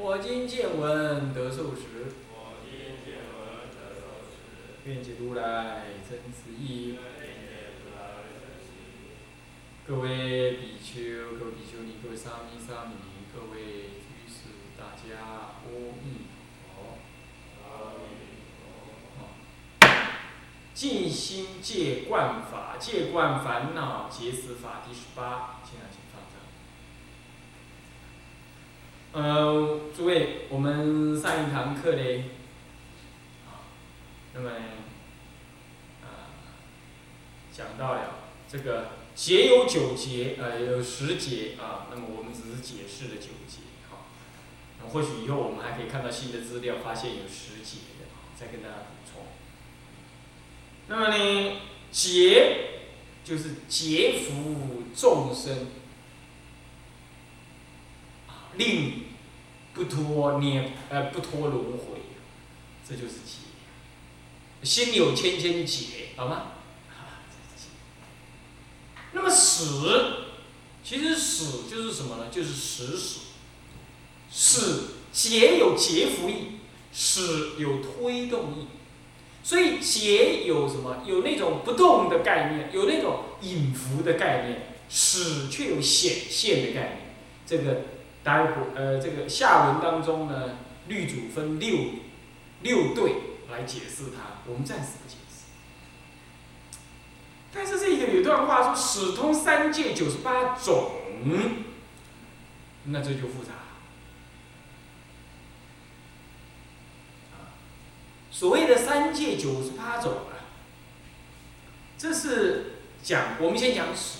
我今见闻得受持，愿解如来真实义。各位比丘、各位比丘尼、各位沙弥、沙弥尼、各位居士，大家阿弥陀。静心戒观法，戒观烦恼结死法第十八，现在请放上。呃，诸位，我们上一堂课嘞，啊，那么，啊，讲到了这个劫有九劫，呃，有十劫啊，那么我们只是解释了九劫，好，那或许以后我们还可以看到新的资料，发现有十劫的，再跟大家补充。那么呢，劫就是劫福众生，令不脱涅呃不脱轮回，这就是劫。心有千千结，好吗？那么死，其实死就是什么呢？就是死死。死劫有劫福意，死有推动意。所以劫有什么？有那种不动的概念，有那种隐伏的概念；死却有显现的概念。这个待会呃，这个下文当中呢，律主分六六对来解释它，我们暂时不解释。但是这个有段话说“始通三界九十八种”，那这就复杂。所谓的三界九十八种啊，这是讲我们先讲史。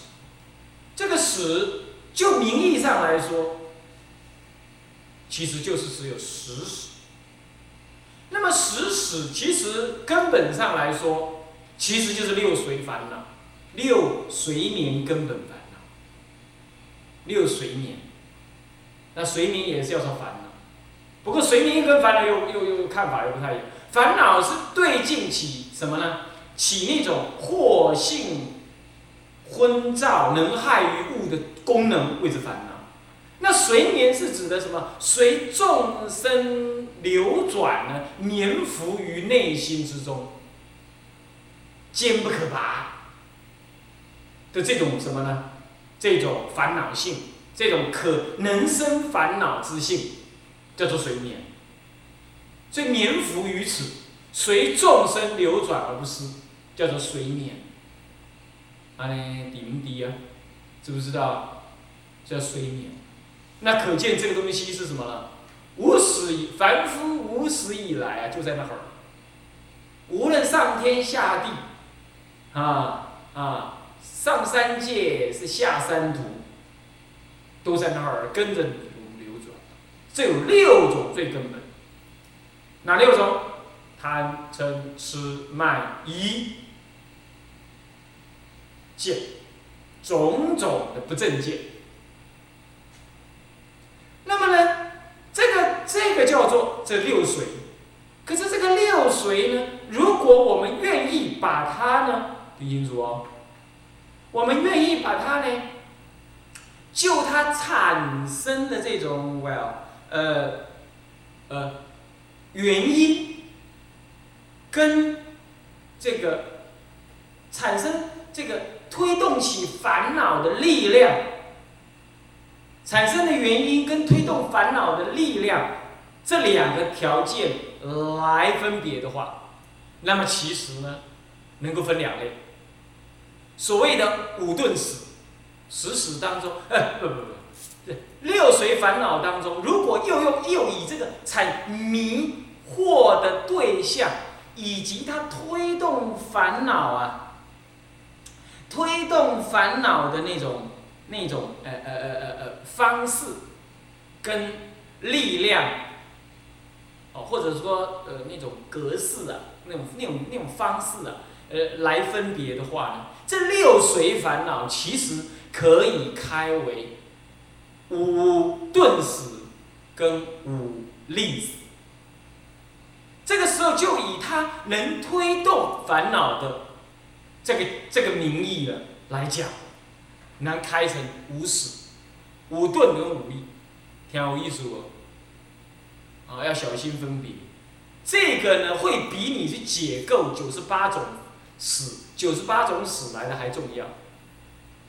这个史就名义上来说，其实就是只有十史。那么十史其实根本上来说，其实就是六随烦恼，六随眠根本烦恼，六随眠。那随眠也是要说烦恼，不过随眠跟烦恼又又又看法又不太一样。烦恼是对境起什么呢？起那种惑性昏照、能害于物的功能，谓之烦恼。那随眠是指的什么？随众生流转呢，黏伏于内心之中，坚不可拔的这种什么呢？这种烦恼性，这种可能生烦恼之性，叫做随眠。所以眠伏于此，随众生流转而不失，叫做随眠。啊呢，低不低啊？知不知道？叫随眠。那可见这个东西是什么呢？无始以凡夫无始以来啊，就在那会儿。无论上天下地，啊啊，上三界是下三途，都在那儿跟着你流转。这有六种最根本。哪六种？贪、嗔、痴、慢、疑、见，种种的不正见。那么呢，这个这个叫做这六水。可是这个六水呢，如果我们愿意把它呢，听清楚哦，我们愿意把它呢，就它产生的这种，well，呃，呃，原因跟这个产生这个推动起烦恼的力量，产生的原因跟推动烦恼的力量这两个条件来分别的话，那么其实呢，能够分两类。所谓的五顿史，史史当中，呃，不不不，对，六随烦恼当中，如果又用又以这个产迷惑的对象，以及它推动烦恼啊，推动烦恼的那种那种呃呃呃呃呃方式跟力量。哦，或者说呃那种格式啊，那种那种那种方式啊，呃来分别的话呢，这六随烦恼其实可以开为五顿时跟五力时。这个时候就以它能推动烦恼的这个这个名义了来讲，能开成五使、五顿跟五力，挺有意思哦。啊，要小心分别。这个呢，会比你去解构九十八种死、九十八种死来的还重要。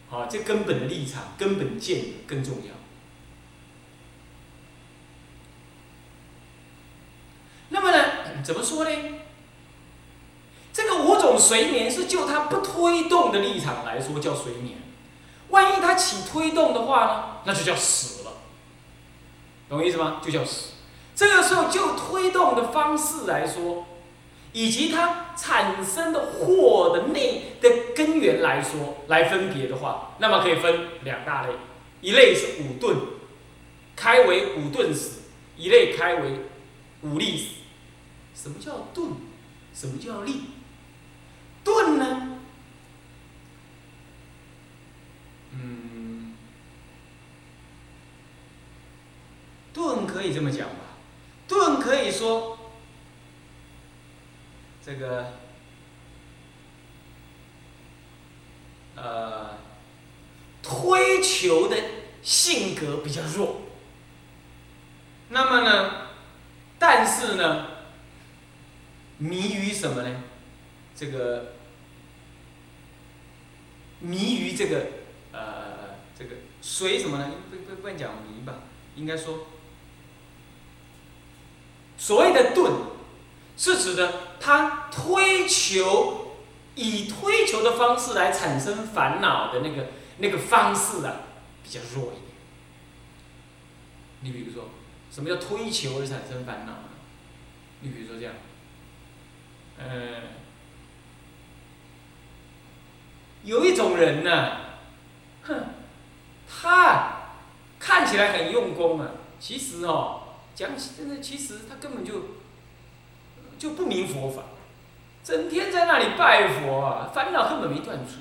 好，这根本的立场、根本见更重要。那么呢，怎么说呢？这个五种随眠是就它不推动的立场来说叫随眠，万一它起推动的话呢，那就叫死了，懂我意思吗？就叫死。这个时候就推动的方式来说，以及它产生的祸的内的根源来说来分别的话，那么可以分两大类，一类是五顿，开为五顿死；一类开为五力死。什么叫顿？什么叫力？顿呢？嗯，顿可以这么讲吧？顿可以说，这个，呃，推求的性格比较弱。那么呢？但是呢？迷于什么呢？这个迷于这个呃，这个随什么呢？不不不能讲迷吧，应该说所谓的钝，是指的他推求以推求的方式来产生烦恼的那个那个方式啊，比较弱一点。你比如说，什么叫推求而产生烦恼呢？你比如说这样。嗯，有一种人呢，他看起来很用功啊，其实哦，讲起真的，其实他根本就就不明佛法，整天在那里拜佛啊，烦恼根本没断除。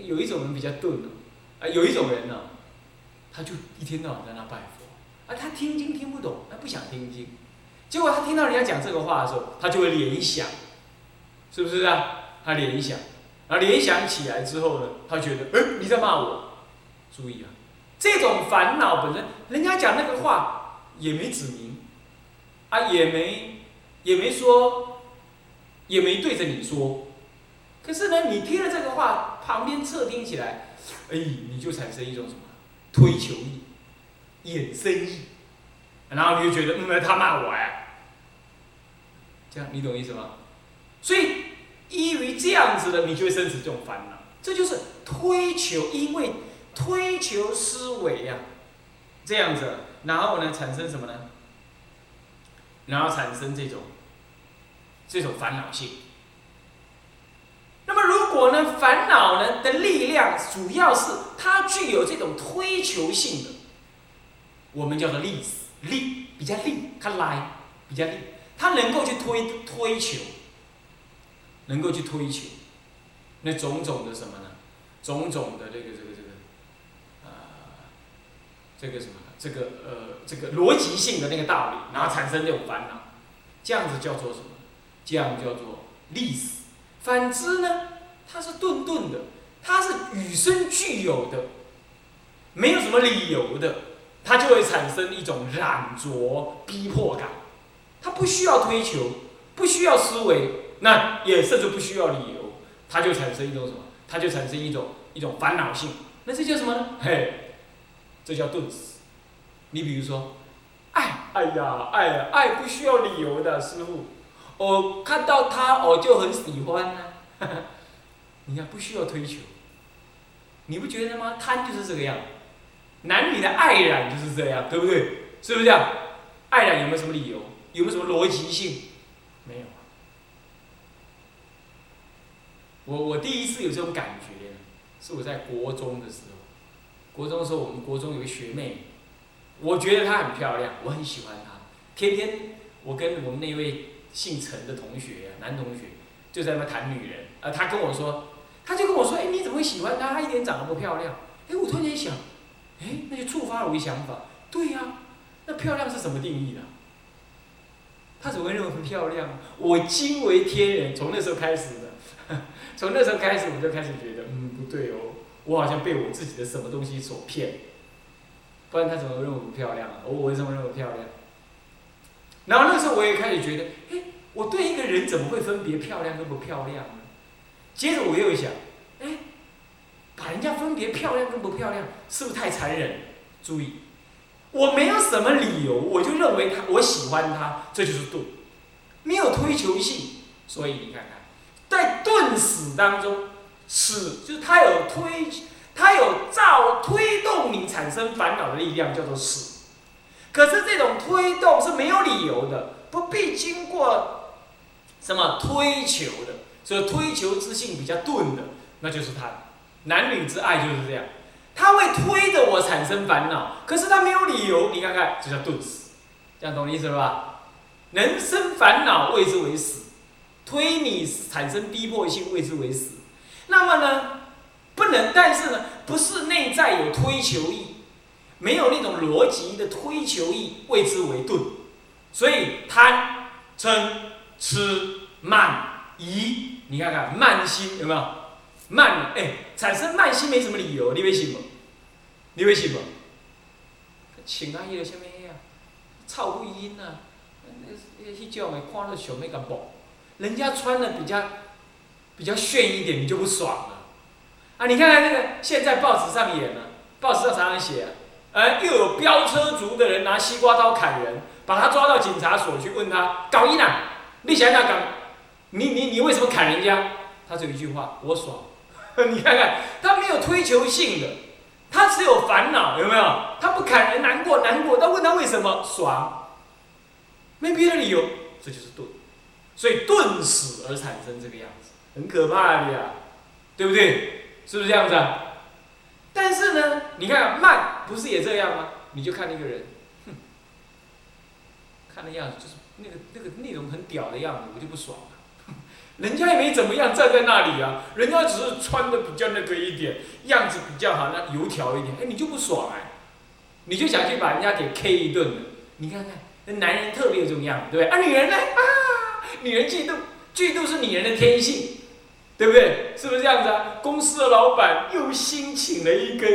有一种人比较钝哦，啊，有一种人呢，他就一天到晚在那拜佛，啊，他听经听不懂，他不想听经。结果他听到人家讲这个话的时候，他就会联想，是不是啊？他联想，然后联想起来之后呢，他觉得，哎，你在骂我。注意啊，这种烦恼本身，人家讲那个话也没指明，啊，也没，也没说，也没对着你说。可是呢，你听了这个话，旁边侧听起来，哎，你就产生一种什么推求意、衍生意。然后你就觉得，嗯，他骂我哎，这样你懂意思吗？所以依于这样子的，你就会生起这种烦恼。这就是推求，因为推求思维呀，这样子，然后呢，产生什么呢？然后产生这种这种烦恼性。那么如果呢，烦恼呢的力量主要是它具有这种推求性的，我们叫做力死。力比较力，它来比较力，它能够去推推求，能够去推求，那种种的什么呢？种种的这个这个这个，呃，这个什么？这个呃这个逻辑性的那个道理，然后产生这种烦恼，这样子叫做什么？这样叫做历史。反之呢，它是顿顿的，它是与生俱有的，没有什么理由的。它就会产生一种染着、逼迫感，它不需要推求，不需要思维，那也甚至不需要理由，它就产生一种什么？它就产生一种一种烦恼性。那这叫什么呢？嘿，这叫钝死。你比如说，爱，哎呀，爱呀，爱不需要理由的，师傅，我看到他我就很喜欢呢。你看不需要推求，你不觉得吗？贪就是这个样。男女的爱染就是这样，对不对？是不是这样？爱染有没有什么理由？有没有什么逻辑性？没有。我我第一次有这种感觉，是我在国中的时候。国中的时候，我们国中有个学妹，我觉得她很漂亮，我很喜欢她。天天我跟我们那位姓陈的同学，男同学就在那谈女人，呃，他跟我说，他就跟我说，哎，你怎么会喜欢她？她一点长得不漂亮。哎，我突然间想，哎，那就触发了我一想法，对呀，那漂亮是什么定义的？他怎么会认为很漂亮？我惊为天人，从那时候开始的，从那时候开始我就开始觉得，嗯，不对哦，我好像被我自己的什么东西所骗。不然他怎么认为不漂亮啊？我为什么认为漂亮？然后那时候我也开始觉得，哎，我对一个人怎么会分别漂亮跟不漂亮呢？接着我又想，哎，把人家分别漂亮跟不漂亮，是不是太残忍？注意，我没有什么理由，我就认为他，我喜欢他，这就是度，没有推求性。所以你看看，在钝死当中，死就是他有推。它有造推动你产生烦恼的力量，叫做死。可是这种推动是没有理由的，不必经过什么推求的。所以推求之性比较钝的，那就是他。男女之爱就是这样，他会推着我产生烦恼，可是他没有理由。你看看，就叫钝死。这样懂意思了吧？人生烦恼谓之为死，推你产生逼迫性谓之为死。那么呢？不能，但是呢，不是内在有推求意，没有那种逻辑的推求意，谓之为钝。所以贪、嗔、痴、慢、疑，你看看慢心有没有？慢，哎，产生慢心没什么理由，你为什么？你为什么？穿啊，迄个什么呀？臭不阴啊？那那迄种的看了想要甲摸，人家穿的比较比较炫一点，你就不爽了。啊，你看看那个，现在报纸上演了，报纸上常常写，呃，又有飙车族的人拿西瓜刀砍人，把他抓到警察所去问他，搞一哪？你想想搞，你你你为什么砍人家？他只有一句话，我爽。你看看，他没有推求性的，他只有烦恼，有没有？他不砍人难过难过，他问他为什么爽？没别的理由，这就是钝，所以顿死而产生这个样子，很可怕的呀，对不对？是不是这样子啊？但是呢，你看慢不是也这样吗？你就看那个人，哼，看那样子就是那个那个那种很屌的样子，我就不爽了。人家也没怎么样，站在那里啊，人家只是穿的比较那个一点，样子比较好，那油条一点，哎，你就不爽哎，你就想去把人家给 K 一顿。你看看，那男人特别有这种样子，对不对？啊，女人呢？啊，女人嫉妒，嫉妒是女人的天性。对不对？是不是这样子啊？公司的老板又新请了一个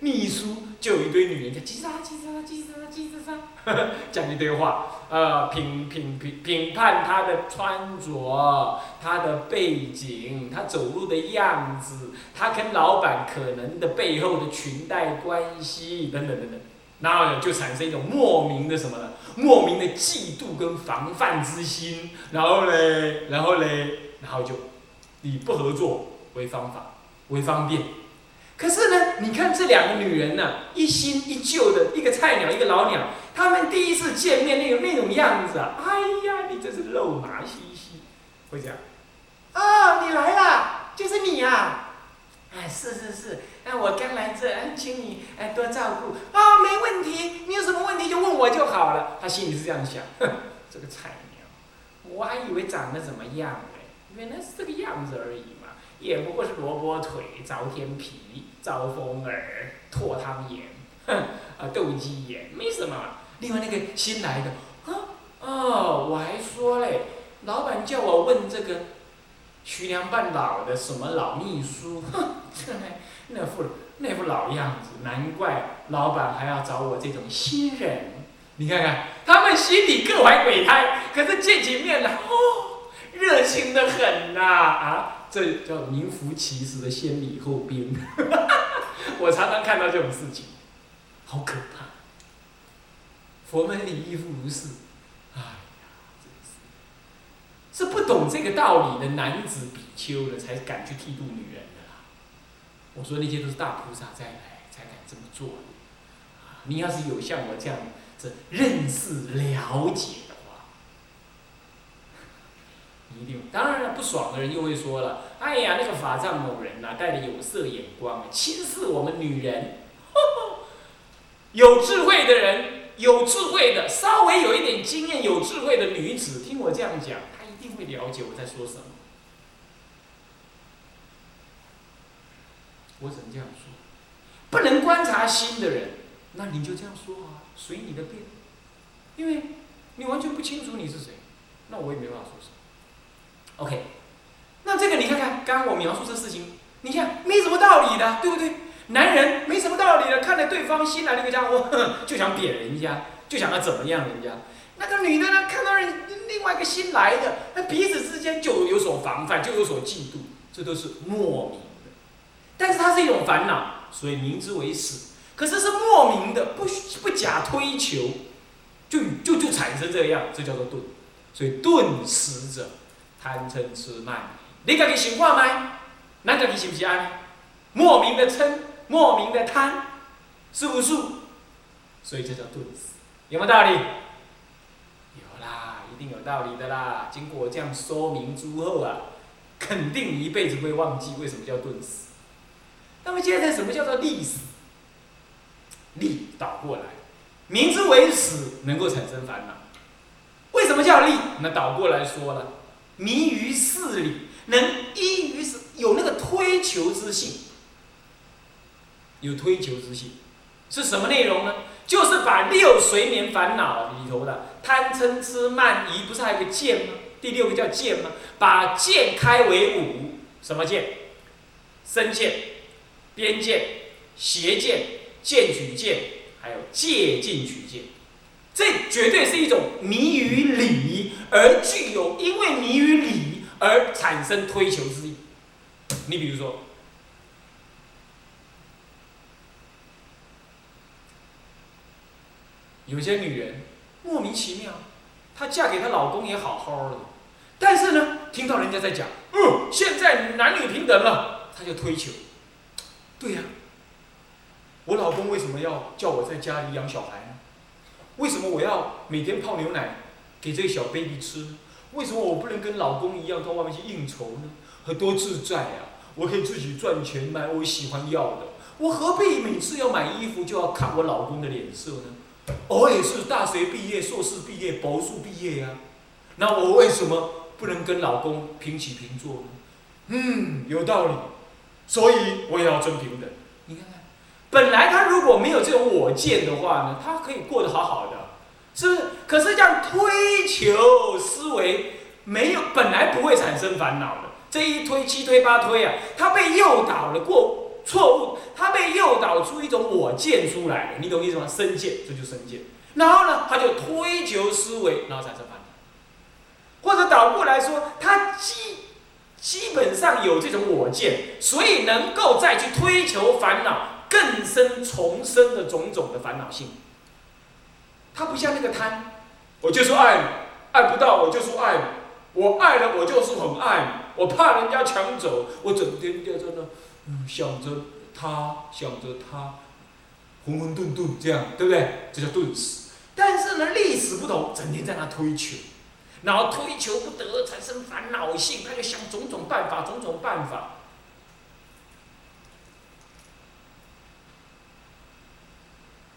秘书，就有一堆女人在叽喳叽喳叽喳叽喳，讲一堆话，呃，评评评评判他的穿着，他的背景，他走路的样子，他跟老板可能的背后的裙带关系等等等等，然后呢，就产生一种莫名的什么呢？莫名的嫉妒跟防范之心，然后嘞，然后嘞，然后就。以不合作为方法，为方便。可是呢，你看这两个女人呢，一新一旧的，一个菜鸟，一个老鸟。他们第一次见面那种那种样子啊，哎呀，你真是肉麻兮兮。会这样。哦，你来啦，就是你呀。哎，是是是，哎，我刚来这，请你哎多照顾。啊，没问题，你有什么问题就问我就好了。他心里是这样想，哼，这个菜鸟，我还以为长得怎么样呢。原来是这个样子而已嘛，也不过是萝卜腿、朝天皮、招风耳、唾汤眼，哼，啊斗鸡眼，没什么。另外那个新来的，啊，哦，我还说嘞，老板叫我问这个徐良半老的什么老秘书，哼，这那副那副老样子，难怪老板还要找我这种新人。你看看，他们心里各怀鬼胎，可是见起面来，哦。热情的很呐啊！这叫名副其实的先礼后兵。我常常看到这种事情，好可怕。佛门里亦复如是。哎呀，真是，不懂这个道理的男子比丘的，才敢去剃度女人的啦。我说那些都是大菩萨再来才敢这么做的。你要是有像我这样子认识了解的话。一定，当然了，不爽的人又会说了：“哎呀，那个法藏某人呐，带着有色眼光，轻视我们女人。”有智慧的人有智慧的，稍微有一点经验、有智慧的女子，听我这样讲，定会了解我在说什么。我只能这样说，不能观察心的人，那你就这样说啊，随你的便，因为你完全不清楚你是谁，那我也没办法说什么。OK，那这个你看看，刚刚我描述这事情，你看没什么道理的，对不对？男人没什么道理的，看着对方新来的一个家伙，就想扁人家，就想要怎么样人家。那个女的呢，看到人另外一个新来的，那彼此之间就有所防范，就有所嫉妒，这都是莫名的。但是它是一种烦恼，所以名之为死。可是是莫名的，不不假推求，就就就产生这样，这叫做钝。所以钝死者，贪嗔痴慢。你家己想看吗？咱家己是不是安？莫名的嗔。莫名的贪，是不是？所以这叫钝死，有没有道理？道理的啦。经过我这样说明之后啊，肯定一辈子不会忘记为什么叫钝死。那么接着，什么叫做利死？利倒过来，明之为死，能够产生烦恼。为什么叫利？那倒过来说了，迷于事理，能依于是有那个推求之性。有推求之性，是什么内容呢？就是把六随眠烦恼里头的贪嗔痴慢疑，不是还有个见吗？第六个叫见吗？把见开为五，什么见？身见、边见、邪见、见取见，还有戒禁取见。这绝对是一种迷于理而具有，因为迷于理而产生推求之意。你比如说。有些女人莫名其妙，她嫁给她老公也好好的，但是呢，听到人家在讲，嗯，现在男女平等了，她就推求。对呀，我老公为什么要叫我在家里养小孩呢？为什么我要每天泡牛奶给这个小 baby 吃？为什么我不能跟老公一样到外面去应酬呢？很多自在啊，我可以自己赚钱买我喜欢要的，我何必每次要买衣服就要看我老公的脸色呢？我也是大学毕业、硕士毕业、博士毕业呀，那我为什么不能跟老公平起平坐呢？嗯，有道理，所以我也要尊平等。你看看，本来他如果没有这种我见的话呢，他可以过得好好的，是不是？可是这样推求思维没有，本来不会产生烦恼的，这一推七推八推啊，他被诱导了过。错误，他被诱导出一种我见出来，你懂意思吗？身见，这就身见。然后呢，他就推求思维，然后产生烦恼。或者倒过来说，他基基本上有这种我见，所以能够再去推求烦恼更深重生的种种的烦恼性。他不像那个贪，我就说爱，爱不到我就说爱，我爱了我就是很爱，我怕人家抢走，我整天就在那。想着他，想着他，混混沌沌这样，对不对？这叫遁死。但是呢，历史不同，整天在那推求，然后推求不得，产生烦恼性，他就想种种办法，种种办法。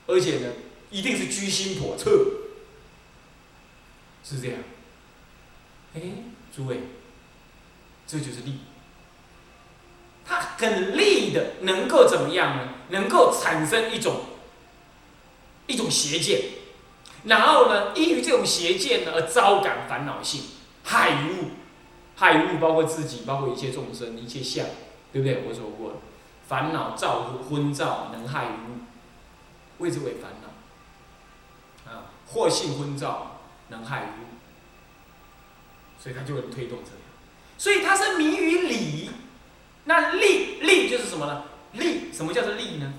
而且呢，一定是居心叵测，是这样。哎，诸位，这就是利。很利的，能够怎么样呢？能够产生一种一种邪见，然后呢，依于这种邪见呢而招感烦恼性，害物，害物包括自己，包括一切众生，一切相，对不对？我说过了，烦恼造昏造能害物，谓之为烦恼。啊，惑性昏造能害物，所以它就会推动这样，所以它是迷于理。那力力就是什么呢？力什么叫做力呢？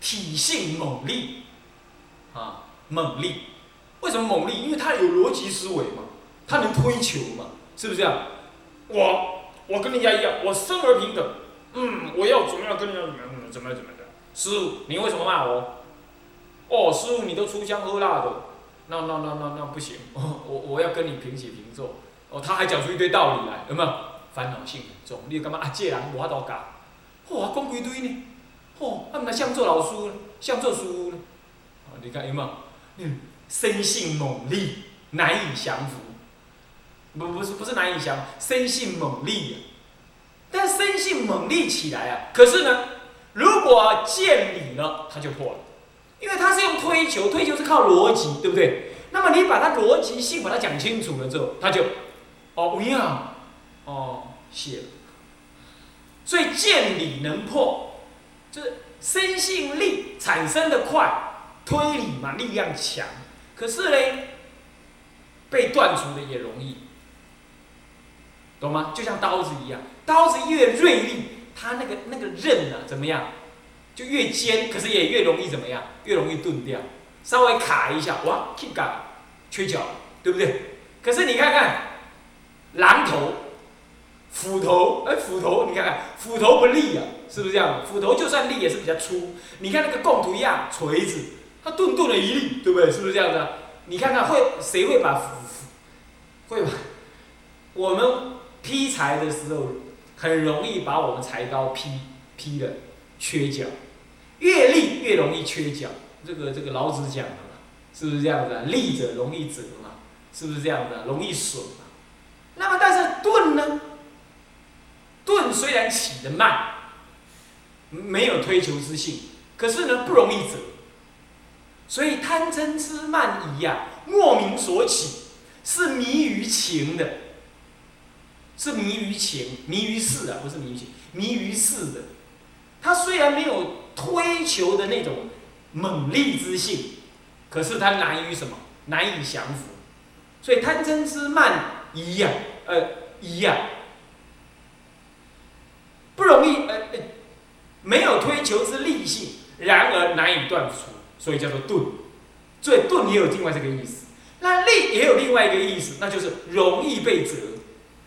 体性猛力，啊，猛力。为什么猛力？因为他有逻辑思维嘛，他能推求嘛，是不是这样？我我跟人家一样，我生而平等，嗯，我要怎么样跟人家怎么样怎么样怎么样？师傅，你为什么骂我？哦，师傅，你都出香喝辣的，那那那那那不行，我我要跟你平起平坐。哦，他还讲出一堆道理来，有没有？烦恼性很重，你干嘛啊？借人无法度教，哇，讲几堆呢？哦，他们像做老师，像做书呢。哦，你看有没有？嗯，生性猛力，难以降服。不，不是，不是难以降，生性猛力啊。但生性猛力起来啊，可是呢，如果见理了，他就破了，因为他是用推求，推求是靠逻辑，对不对？那么你把他逻辑性把它讲清楚了之后，他就，哦，不要，哦，谢了。所以见理能破，就是生性力产生的快，推理嘛，力量强。可是嘞，被断除的也容易，懂吗？就像刀子一样，刀子越锐利，它那个那个刃呢，怎么样？就越尖，可是也越容易怎么样？越容易钝掉。稍微卡一下，哇，kick 缺角，对不对？可是你看看，榔头。斧头，哎，斧头，你看看，斧头不利啊，是不是这样？斧头就算利也是比较粗。你看那个贡图一样，锤子，它钝钝的一粒，对不对？是不是这样子？你看看会谁会把斧斧，会吧？我们劈柴的时候，很容易把我们柴刀劈劈的缺角，越利越容易缺角。这个这个老子讲的嘛，是不是这样子？利者容易折嘛，是不是这样子？容易损。那么但是钝呢？钝虽然起得慢，没有推求之性，可是呢不容易折。所以贪嗔痴慢疑呀，莫名所起，是迷于情的，是迷于情，迷于事的，不是迷于情，迷于事的。他虽然没有推求的那种猛力之性，可是他难于什么？难以降服。所以贪嗔痴慢一呀，呃，一呀。不容易，呃呃，没有推求之利性，然而难以断除，所以叫做钝。所以钝也有另外这个意思，那利也有另外一个意思，那就是容易被折，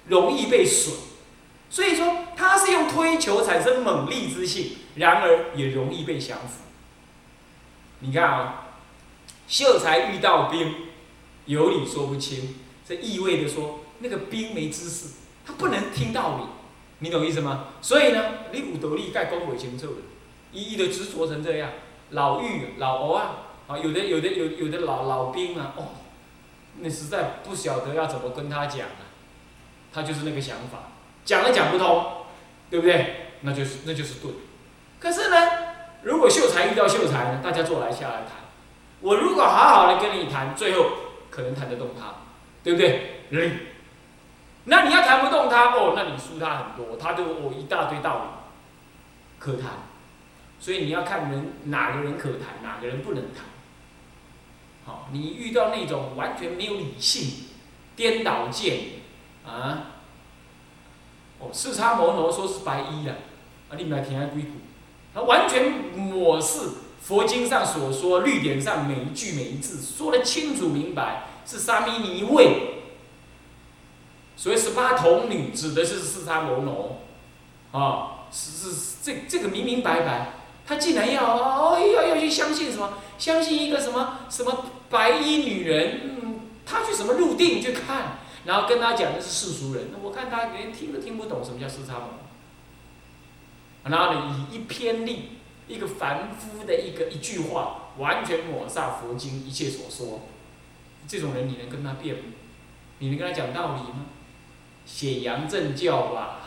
容易被损。所以说，它是用推求产生猛力之性，然而也容易被降服。你看啊，秀才遇到兵，有理说不清，这意味着说那个兵没知识，他不能听道理。你懂意思吗？所以呢，你有道理该讲不清楚的，一一的执着成这样，老妪、老欧啊，啊，有的、有的、有有的老老兵啊，哦，那实在不晓得要怎么跟他讲啊，他就是那个想法，讲了讲不通，对不对？那就是那就是对。可是呢，如果秀才遇到秀才呢，大家坐来下来谈，我如果好好的跟你谈，最后可能谈得动他，对不对？理。那你要谈不动他哦，那你输他很多，他就我一大堆道理可谈，所以你要看人哪个人可谈，哪个人不能谈。好，你遇到那种完全没有理性、颠倒见啊，哦，四叉摩罗说是白衣啊，啊，你们来听下硅谷，他完全抹视佛经上所说律典上每一句每一字，说的清楚明白，是沙弥尼位。所以十八童女指的是四叉摩罗，啊，是是这这个明明白白，他竟然要哦要要去相信什么？相信一个什么什么白衣女人？嗯，他去什么入定去看，然后跟他讲的是世俗人，那我看他连听都听不懂什么叫四叉摩。然后呢，以一偏例，一个凡夫的一个一句话，完全抹煞佛经一切所说，这种人你能跟他辩吗？你能跟他讲道理吗？显扬正教吧，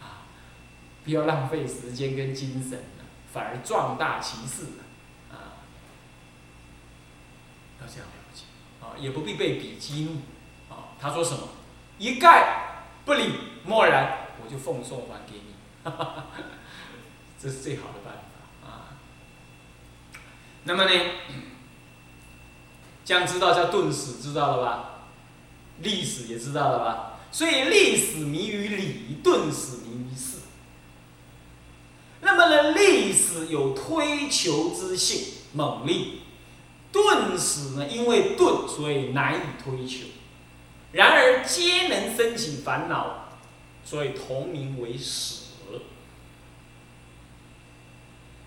啊，不要浪费时间跟精神反而壮大其势啊，要这样了解，啊，也不必被比激怒，啊，他说什么，一概不理，默然，我就奉送还给你，这是最好的办法啊。那么呢，将知道叫顿死，知道了吧？历史也知道了吧？所以历史迷于理，顿死迷于事。那么呢，历史有推求之性，猛力；顿死呢，因为顿，所以难以推求。然而皆能升起烦恼，所以同名为死。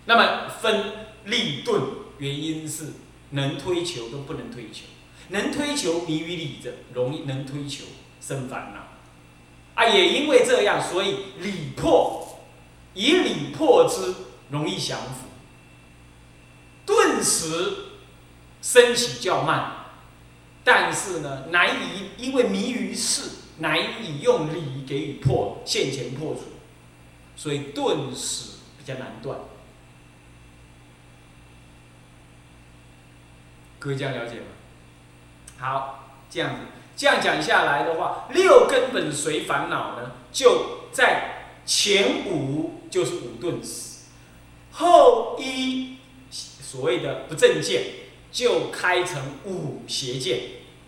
那么分立顿，原因是能推求都不能推求，能推求迷于理者，容易能推求。生烦恼，啊，也因为这样，所以理破，以理破之，容易降服，顿时升起较慢，但是呢，难以因为迷于事，难以用理给予破现前破除，所以顿时比较难断。各位这样了解吗？好，这样子，这样讲下来的话，六根本随烦恼呢，就在前五就是五顿死，后一所谓的不正见，就开成五邪见，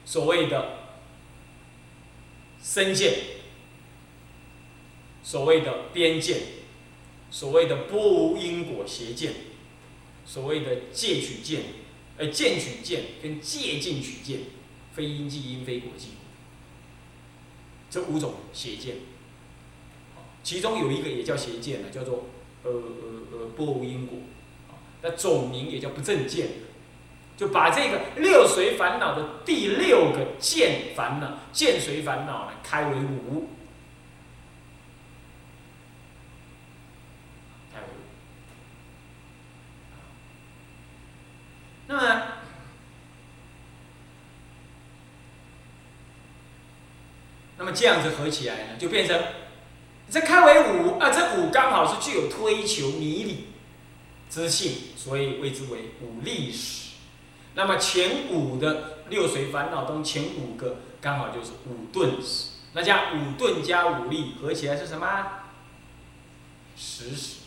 所谓的身见，所谓的边见，所谓的波无因果邪见，所谓的戒取见，呃见取见跟戒尽取见。非因即因，非果即果，这五种邪见，其中有一个也叫邪见呢，叫做呃呃呃波无因果，那总名也叫不正见，就把这个六随烦恼的第六个见烦恼，见随烦恼呢开为五，开为五，那么。那么这样子合起来呢，就变成这开为五啊，这五刚好是具有推求迷理之性，所以谓之为五力史。那么前五的六随烦恼中，前五个刚好就是五顿史。那加五顿加五力合起来是什么？十史。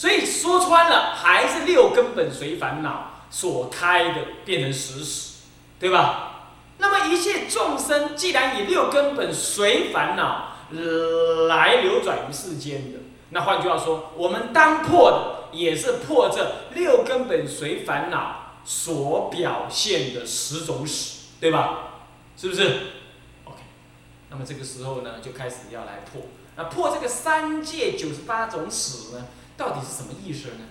所以说穿了，还是六根本随烦恼所开的，变成十史，对吧？那么一切众生既然以六根本随烦恼来流转于世间的，那换句话说，我们当破的也是破这六根本随烦恼所表现的十种死，对吧？是不是？OK。那么这个时候呢，就开始要来破。那破这个三界九十八种死呢，到底是什么意识呢？